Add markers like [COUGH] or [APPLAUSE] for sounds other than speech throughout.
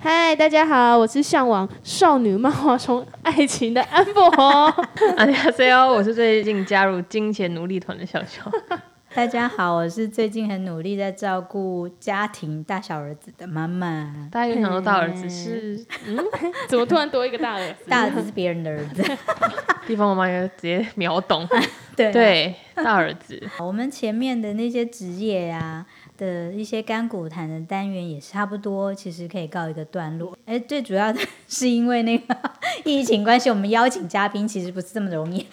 嗨大家好，我是向往少女漫画中爱情的安博。大家好，我是最近加入金钱奴隶团的小小。大家好，我是最近很努力在照顾家庭大小儿子的妈妈。大家有想到大儿子是嗯怎么突然多一个大儿子？大儿子是别人的儿子，[LAUGHS] 地方妈妈也直接秒懂，[LAUGHS] 对对，大儿子。[LAUGHS] 我们前面的那些职业啊的一些干股谈的单元也差不多，其实可以告一个段落。哎，最主要的是因为那个疫情关系，我们邀请嘉宾其实不是这么容易。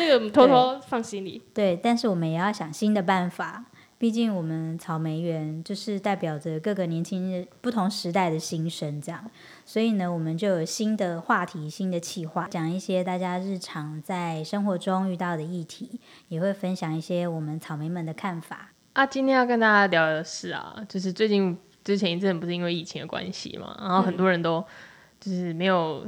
这个我们偷偷放心里。对，但是我们也要想新的办法。毕竟我们草莓园就是代表着各个年轻人不同时代的心声，这样，所以呢，我们就有新的话题、新的企划，讲一些大家日常在生活中遇到的议题，也会分享一些我们草莓们的看法。啊，今天要跟大家聊的是啊，就是最近之前一阵不是因为疫情的关系嘛，然后很多人都就是没有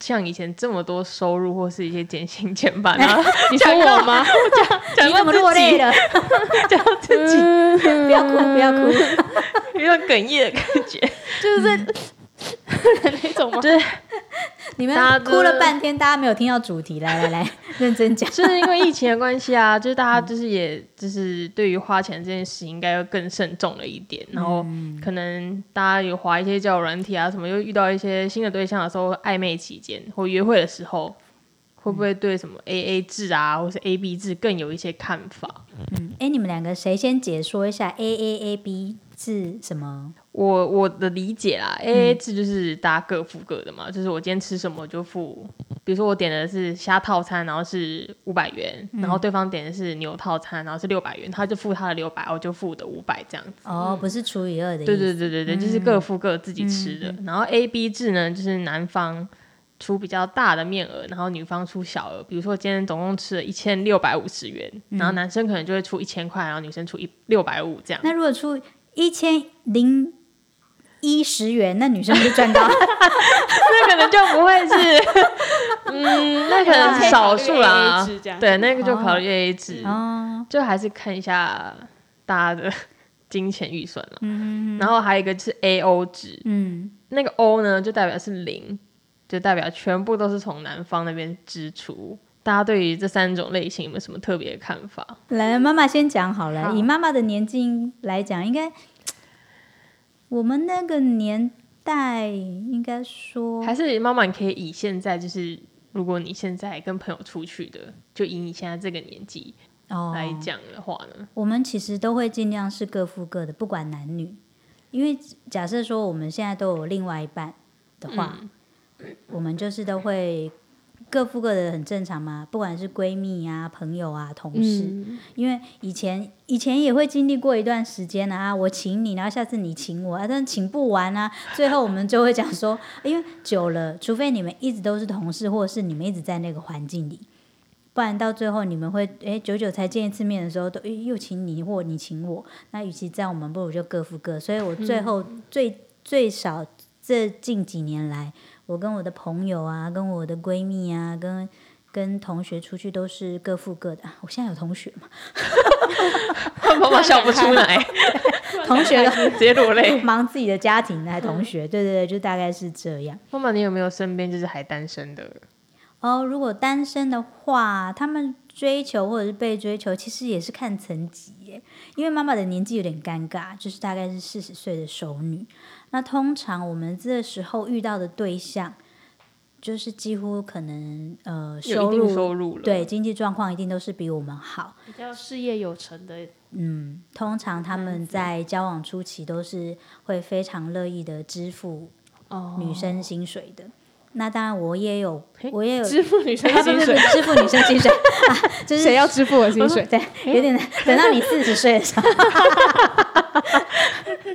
像以前这么多收入 [LAUGHS] 或是一些减薪减班啊。[LAUGHS] 你说我吗？[LAUGHS] 你怎么落泪了？讲到自己不要哭，不要哭。有点哽咽的感觉，就是在那种吗？就是你们哭了半天，大家没有听到主题，来来 [LAUGHS] 来，[LAUGHS] 认真讲。就是因为疫情的关系啊，就是大家就是也就是对于花钱这件事情应该要更慎重了一点，然后可能大家有划一些交友软体啊什么，又遇到一些新的对象的时候，暧昧期间或约会的时候，会不会对什么 A A 制啊，或是 A B 制更有一些看法？嗯，哎，你们两个谁先解说一下 A A A B 制什么？我我的理解啦，A A 制就是大家各付各的嘛，就是我今天吃什么就付，比如说我点的是虾套餐，然后是五百元，然后对方点的是牛套餐，然后是六百元，他就付他的六百，我就付我的五百这样子。哦，不是除以二的。对对对对对，就是各付各自己吃的。然后 A B 制呢，就是男方出比较大的面额，然后女方出小额。比如说今天总共吃了一千六百五十元，然后男生可能就会出一千块，然后女生出一六百五这样。那如果出一千零一十元，那女生就赚到。[LAUGHS] 那可能就不会是，[LAUGHS] 嗯，那可能少数啦对，那个就考虑 A A 制，哦，就还是看一下大家的金钱预算了。嗯然后还有一个是 A O 值，嗯，那个 O 呢，就代表是零，就代表全部都是从男方那边支出。大家对于这三种类型有没有什么特别的看法？来，妈妈先讲好了。好以妈妈的年纪来讲，应该我们那个年代，应该说还是妈妈，你可以以现在就是，如果你现在跟朋友出去的，就以你现在这个年纪哦。来讲的话呢，我们其实都会尽量是各付各的，不管男女。因为假设说我们现在都有另外一半的话，我们就是都会各付各的，很正常嘛。不管是闺蜜啊、朋友啊、同事，嗯，因为以前以前也会经历过一段时间啊，我请你，然后下次你请我啊，但请不完啊，最后我们就会讲说，[LAUGHS] 因为久了，除非你们一直都是同事，或者是你们一直在那个环境里，不然到最后你们会诶久久才见一次面的时候，都诶又请你或你请我，那与其这样，我们不如就各付各。所以我最后最、最少这近几年来，我跟我的朋友啊，跟我的闺蜜啊，跟跟同学出去都是各付各的。啊我现在有同学嘛？[LAUGHS] 妈妈笑不出来，[LAUGHS] 同学的 [LAUGHS] 直接落泪。忙自己的家庭的同学，对对对，就大概是这样。妈妈，你有没有身边就是还单身的？哦，如果单身的话，他们追求或者是被追求，其实也是看层级耶。因为妈妈的年纪有点尴尬，就是大概是四十岁的熟女。那通常我们这时候遇到的对象，就是几乎可能呃收入收入了，对经济状况一定都是比我们好。比较事业有成的，嗯，通常他们在交往初期都是会非常乐意的支付哦女生薪水的。那当然，我也有，我也有支付女生薪水支付女生薪水 [LAUGHS] 啊，就是谁要支付我薪水？对，有点难等到你四十岁的时候 [LAUGHS] [LAUGHS]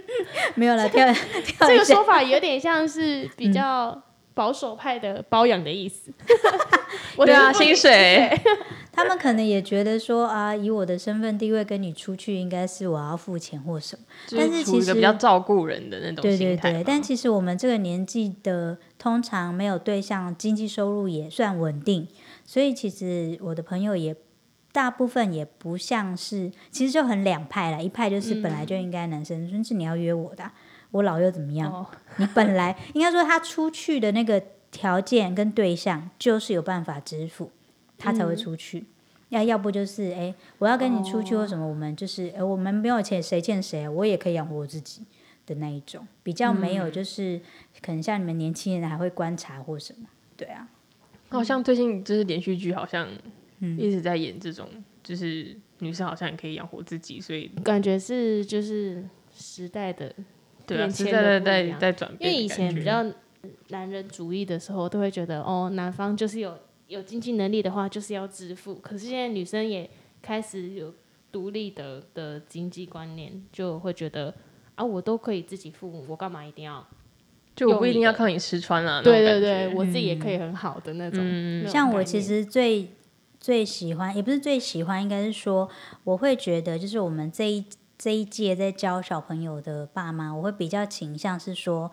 [LAUGHS] 没有了，跳跳这个说，法有点像是比较保守派的包养的意思。我 [LAUGHS] 对啊，薪水，[LAUGHS] 他们可能也觉得说啊，以我的身份地位跟你出去，应该是我要付钱或什么。但是其实比较照顾人的那种对对。对，但其实我们这个年纪的，通常没有对象，经济收入也算稳定，所以其实我的朋友也大部分也不像是，其实就很两派了。一派就是本来就应该男生，说是你要约我的啊、我老又怎么样？哦，你本来 [LAUGHS] 应该说他出去的那个条件跟对象就是有办法支付，他才会出去。要要不就是哎、我要跟你出去或什么，我们就是哎、我们没有钱，谁欠谁啊？我也可以养活我自己的那一种，比较没有就是、可能像你们年轻人还会观察或什么，对啊，好像最近就是连续剧，好像嗯一直在演这种，就是女生好像也可以养活自己，所以感觉是就是时代的，对啊，变迁实在在转变。因为以前比较男人主义的时候，都会觉得哦，男方就是有有经济能力的话，就是要支付。可是现在女生也开始有独立的的经济观念，就会觉得啊，我都可以自己付，我干嘛一定要？就我不一定要靠你吃穿啊，对对对，我自己也可以很好的那种。嗯那种像我其实最最喜欢，也不是最喜欢，应该是说，我会觉得就是我们这一这一届在教小朋友的爸妈，我会比较倾向是说。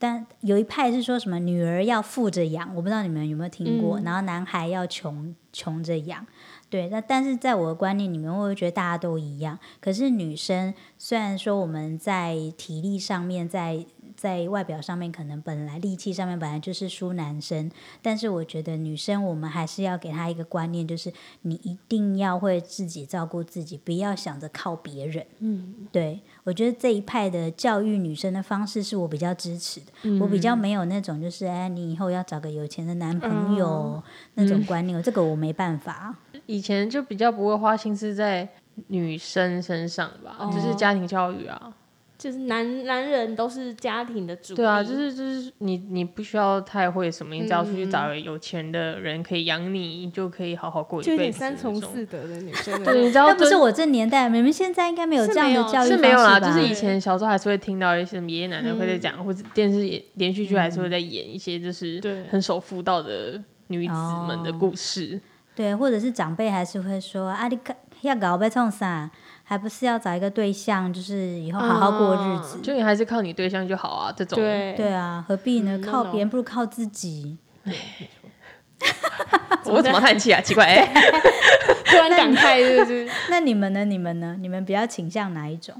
但有一派是说什么女儿要富着养，我不知道你们有没有听过，嗯然后男孩要穷穷着养，对。那但是在我的观念里面，我会觉得大家都一样。可是女生虽然说我们在体力上面，在在外表上面可能本来力气上面本来就是输男生，但是我觉得女生我们还是要给她一个观念，就是你一定要会自己照顾自己，不要想着靠别人。嗯，对我觉得这一派的教育女生的方式是我比较支持的，嗯。我比较没有那种就是哎，你以后要找个有钱的男朋友、哦那种观念，这个我没办法。[LAUGHS] 以前就比较不会花心思在女生身上吧，哦就是家庭教育啊，就是男男人都是家庭的主力，对啊，就是就是你你不需要太会什么，你只要出去嗯找有钱的人可以养你，你就可以好好过一就有辈子。点三从，四德的女生对，你。知道那不是我这年代，你们现在应该没有这样的教育是没有啦，就是以前小时候还是会听到一些爷爷奶奶会在讲，或者电视也连续剧还是会在演一些就是对很守妇道的女子们的故事。对，或者是长辈还是会说啊，你看要搞被冲啥，还不是要找一个对象，就是以后好好过日子。就你还是靠你对象就好啊，这种对对啊，何必呢？嗯靠别人不如靠自己。[LAUGHS] 我怎么叹气啊？奇怪，哎、[LAUGHS] 突然感慨，是不是？[LAUGHS] 那你们呢？你们呢？你们比较倾向哪一种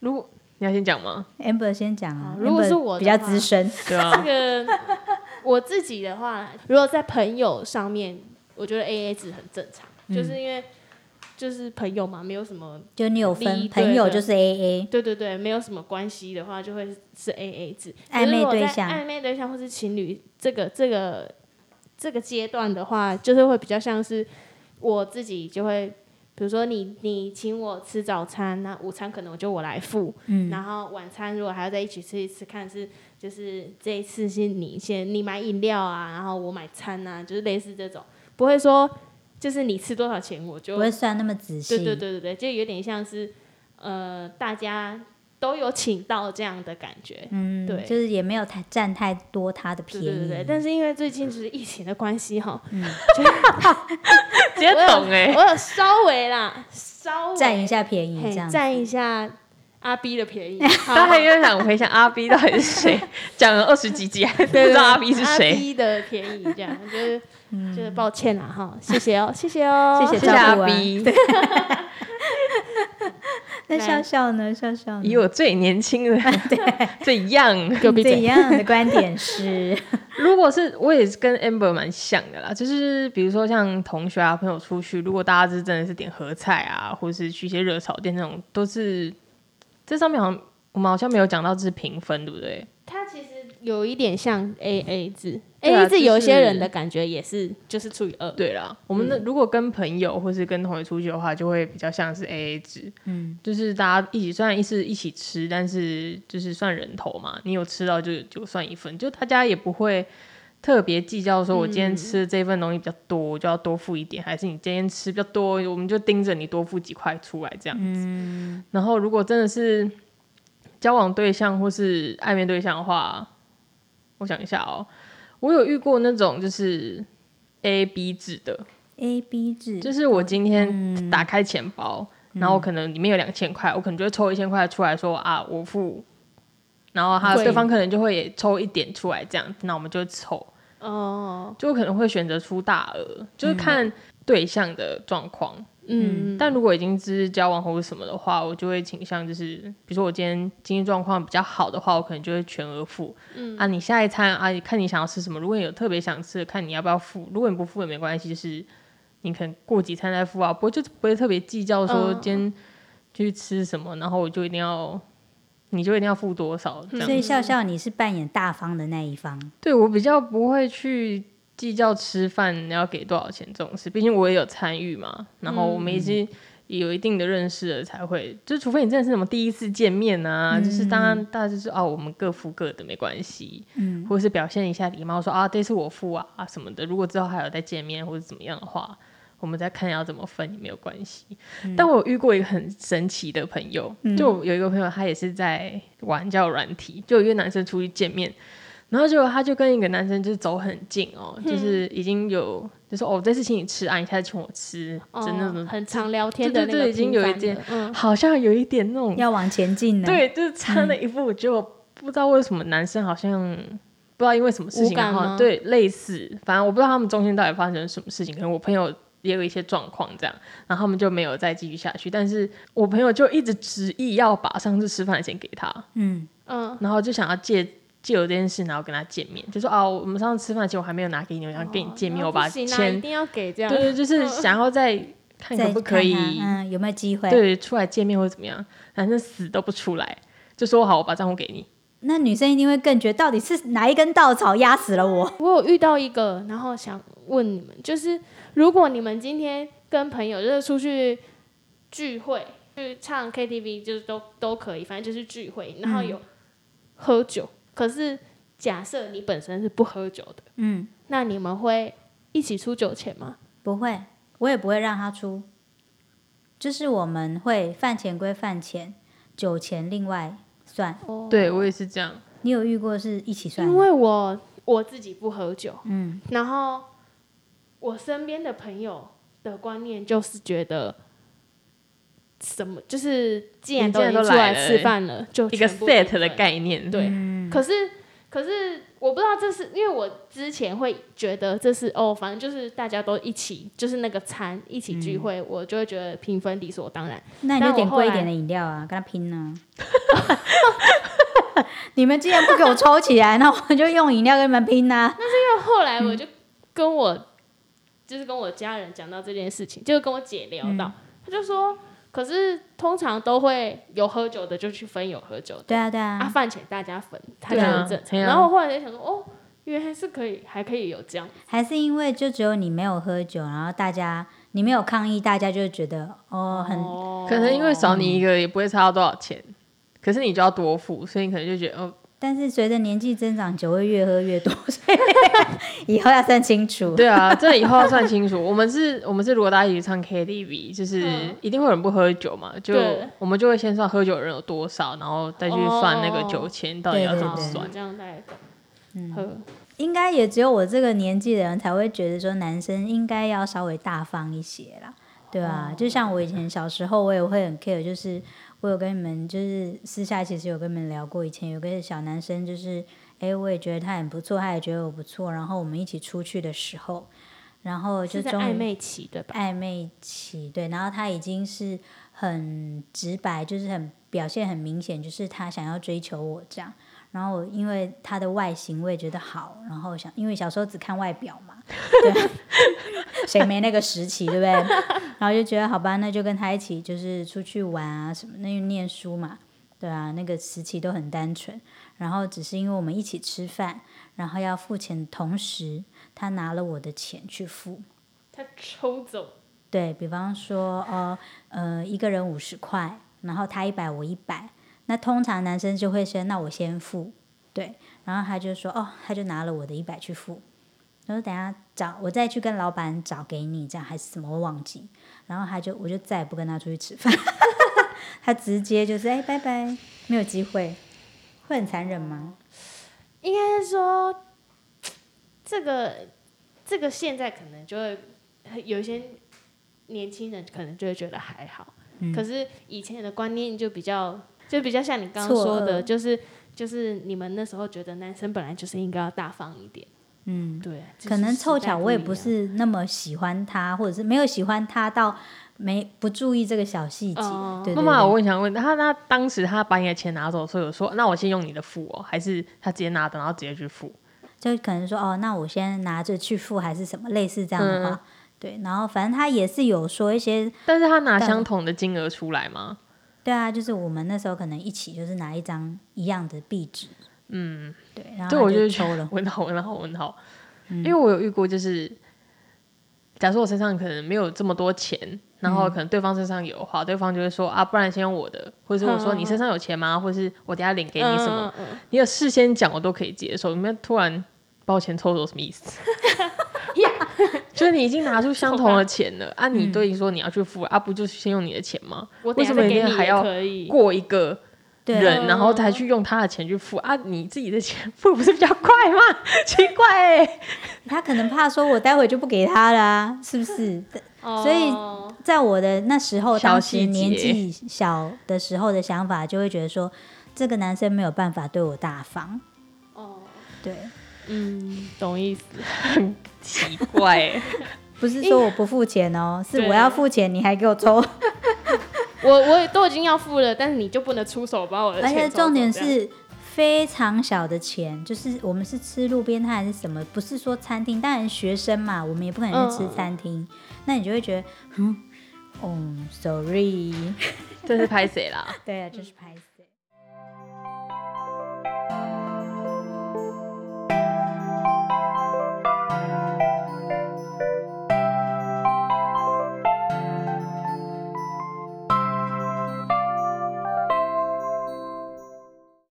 如果你要先讲吗？？amber 先讲啊。如果是我比较话资深，对啊，这个我自己的话，如果在朋友上面，我觉得 A A 制很正常，就是因为就是朋友嘛，没有什么，就你有分朋友就是 A A，对对对，没有什么关系的话，就会是 A A 制。暧昧对象。暧昧对象或是情侣这个这个这个阶段的话，就是会比较像是我自己就会。比如说你你请我吃早餐，那午餐可能我就我来付，嗯，然后晚餐如果还要在一起吃一次，看是就是这一次是你先你买饮料啊，然后我买餐啊，就是类似这种，不会说就是你吃多少钱我就不会算那么仔细。对对对对对，就有点像是呃大家都有请到这样的感觉，嗯，对就是也没有太占太多他的便宜。对对对对。但是因为最近就是疫情的关系哈，[LAUGHS] 直接 [LAUGHS] 懂哎、我有稍微啦，稍微占一下便宜嘿这样。占一下阿 B 的便宜，[LAUGHS] 大家又想回想阿 B 到底是谁，讲了二十几集还不知道阿 B 是阿谁。B 的便宜这样，就是就是抱歉啦哈，谢谢哦，[LAUGHS] 谢谢哦，谢谢阿照顾啊 [LAUGHS] 那笑笑呢？笑笑呢？以我最年轻的 [LAUGHS] 最 young，怎样的观点是？如果是我也是跟 Amber 蛮像的啦，就是比如说像同学啊、朋友出去，如果大家是真的是点合菜啊，或是去一些热炒店那种，都是这上面好像我们好像没有讲到这是评分，对不对？它其实有一点像 A A 制，A A 制有一些人的感觉也是就是除以二，对啦，我们的、如果跟朋友或是跟同学出去的话，就会比较像是 A A 制，嗯，就是大家一起，虽然是一起吃，但是就是算人头嘛，你有吃到就就算一份，就大家也不会特别计较说我今天吃的这份东西比较多，我就要多付一点，还是你今天吃比较多，我们就盯着你多付几块出来这样。子。然后如果真的是交往对象或是暧昧对象的话，我想一下哦，我有遇过那种就是 A B 制的，A B 制，就是我今天打开钱包，然后可能里面有两千块，我可能就会抽一千块出来说啊，我付，然后他贵对方可能就会也抽一点出来，这样，那我们就凑。哦，就可能会选择出大额，就是看对象的状况。嗯，但如果已经是交往或者什么的话，我就会倾向就是，比如说我今天经济状况比较好的话，我可能就会全额付。嗯啊，你下一餐啊，看你想要吃什么。如果你有特别想吃的，看你要不要付。如果你不付也没关系，就是你可能过几餐再付啊，不会就不会特别计较说嗯今天去吃什么，然后我就一定要，你就一定要付多少。所以笑笑你是扮演大方的那一方，对我比较不会去计较吃饭你要给多少钱这种事，毕竟我也有参与嘛。然后我们已经有一定的认识了，才会就除非你真的是什么第一次见面啊，就是当然大家就是哦，我们各付各的没关系，嗯，或者是表现一下礼貌说啊这次我付啊什么的。如果之后还有再见面或者怎么样的话。我们再看要怎么分也没有关系，但我有遇过一个很神奇的朋友，就有一个朋友他也是在玩交友软体，就有一个男生出去见面，然后结果他就跟一个男生就是走很近哦，就是已经有就说哦，这次请你吃啊，你下次请我吃，真的那哦种很常聊天的那个对对对已经有一点嗯，好像有一点那种要往前进呢。，对，就是差那一步，结果不知道为什么男生好像不知道因为什么事情，无感吗然后对类似，反正我不知道他们中间到底发生了什么事情，可能我朋友。也有一些状况这样，然后他们就没有再继续下去。但是我朋友就一直执意要把上次吃饭的钱给他，嗯，嗯，然后就想要借借由这件事，然后跟他见面，就说哦，我们上次吃饭的钱我还没有拿给你，我想跟你见面，我把钱一定要给这样，对对，就是想要再看再可不可以看看嗯，有没有机会？对出来见面或者怎么样，反正死都不出来，就说好，我把账户给你。那女生一定会更觉得到底是哪一根稻草压死了我？我有遇到一个，然后想问你们，就是如果你们今天跟朋友就是出去聚会，去唱 KTV，就是都都可以，反正就是聚会，然后有喝酒，可是假设你本身是不喝酒的，嗯，那你们会一起出酒钱吗？不会，我也不会让他出，就是我们会饭钱归饭钱，酒钱另外算。哦对我也是这样，你有遇过是一起算吗？因为我我自己不喝酒，嗯，然后我身边的朋友的观念就是觉得。什么就是既然你既然都已经出来来了吃饭了，就一个全部 set 的分概念。对，嗯。可是可是我不知道这是因为我之前会觉得这是哦，反正就是大家都一起，就是那个餐一起聚会，我就会觉得平分理所当然。那你就点贵一点的饮料啊，跟他拼呢、[LAUGHS] 你们既然不给我抽起来，那我就用饮料跟你们拼呐、后来我就跟我、就是跟我家人讲到这件事情，就是跟我姐聊到，她就说，可是通常都会有喝酒的就去分有喝酒的，对啊，对啊，啊，饭钱大家分，他觉对啊得正常。对啊。然后我后来就想说，哦，原来是可以，还可以有这样。还是因为就只有你没有喝酒，然后大家你没有抗议，大家就会觉得哦很哦。可能因为少你一个也不会差到多少钱，可是你就要多付，所以你可能就觉得哦，但是随着年纪增长，酒会越喝越多，[LAUGHS] 所以以后要算清楚。对啊，这以后要算清楚。我们是，我们是如果大家一起唱 KTV，就是嗯一定会有人不喝酒嘛，就我们就会先算喝酒的人有多少，然后再去算那个酒钱到底要怎么算。这样大概懂。嗯，应该也只有我这个年纪的人才会觉得说男生应该要稍微大方一些啦，对啊、就像我以前小时候，我也会很 care，就是我有跟你们就是私下其实有跟你们聊过，以前有个小男生就是，哎，我也觉得他很不错，他也觉得我不错，然后我们一起出去的时候，然后就是终于在暧昧期对吧？暧昧期，对，然后他已经是很直白，就是很表现很明显，就是他想要追求我这样。然后因为他的外形我也觉得好，然后想因为小时候只看外表嘛，对啊，[LAUGHS] 谁没那个时期对不对？然后就觉得好吧，那就跟他一起就是出去玩啊什么，那就念书嘛，对啊，那个时期都很单纯。然后只是因为我们一起吃饭，然后要付钱的同时，他拿了我的钱去付。他抽走，对比方说，哦呃，一个人五十块，然后他一百，我一百，那通常男生就会说，那我先付，对，然后他就说，哦，他就拿了我的一百去付，然后等下找我再去跟老板找给你，这样还是什么我忘记，然后他就我就再也不跟他出去吃饭，[LAUGHS] 他直接就是哎拜拜，没有机会，会很残忍吗？应该是说这个这个现在可能就会有一些年轻人可能就会觉得还好，嗯。可是以前的观念就比较就比较像你刚刚说的，就是就是你们那时候觉得男生本来就是应该要大方一点，嗯，对，可能凑巧我也不是那么喜欢他，或者是没有喜欢他到没不注意这个小细节。哦对对妈妈，我问想问他，那当时他把你的钱拿走的时候，有说那我先用你的付哦，还是他直接拿的然后直接去付？就可能说哦，那我先拿着去付还是什么类似这样的话，嗯对，然后反正他也是有说一些，但是他拿相同的金额出来吗？对啊，就是我们那时候可能一起就是拿一张一样的壁纸，嗯，对，然对，后他我就抽了，问号问号问号，因为我有遇过，就是假如我身上可能没有这么多钱，然后可能对方身上有的话，对方就会说啊，不然先用我的，或者是我说嗯你身上有钱吗？或者是我等下领给你什么？你有事先讲我都可以接受，你们突然把我钱抽走什么意思？[LAUGHS] 就是你已经拿出相同的钱了啊，你都已经说你要去付啊，不就是先用你的钱吗？为什么你还要可以？过一个对人，然后才去用他的钱去付啊？你自己的钱付不是比较快吗？[LAUGHS] 奇怪哎、他可能怕说我待会就不给他啦、是不是？[LAUGHS] 所以哦在我的那时候，小当时年纪小的时候的想法，就会觉得说，这个男生没有办法对我大方。哦，对，嗯，懂意思。[LAUGHS] 很奇怪、欸，不是说我不付钱哦，是我要付钱，你还给我抽。我我也都已经要付了，但是你就不能出手把我的而钱而且重点是非常小的钱，就是我们是吃路边摊还是什么，不是说餐厅。当然学生嘛，我们也不可能去吃嗯餐厅。那你就会觉得，嗯，哦，sorry，这是拍谁啦？[LAUGHS] 对啊，就是拍死。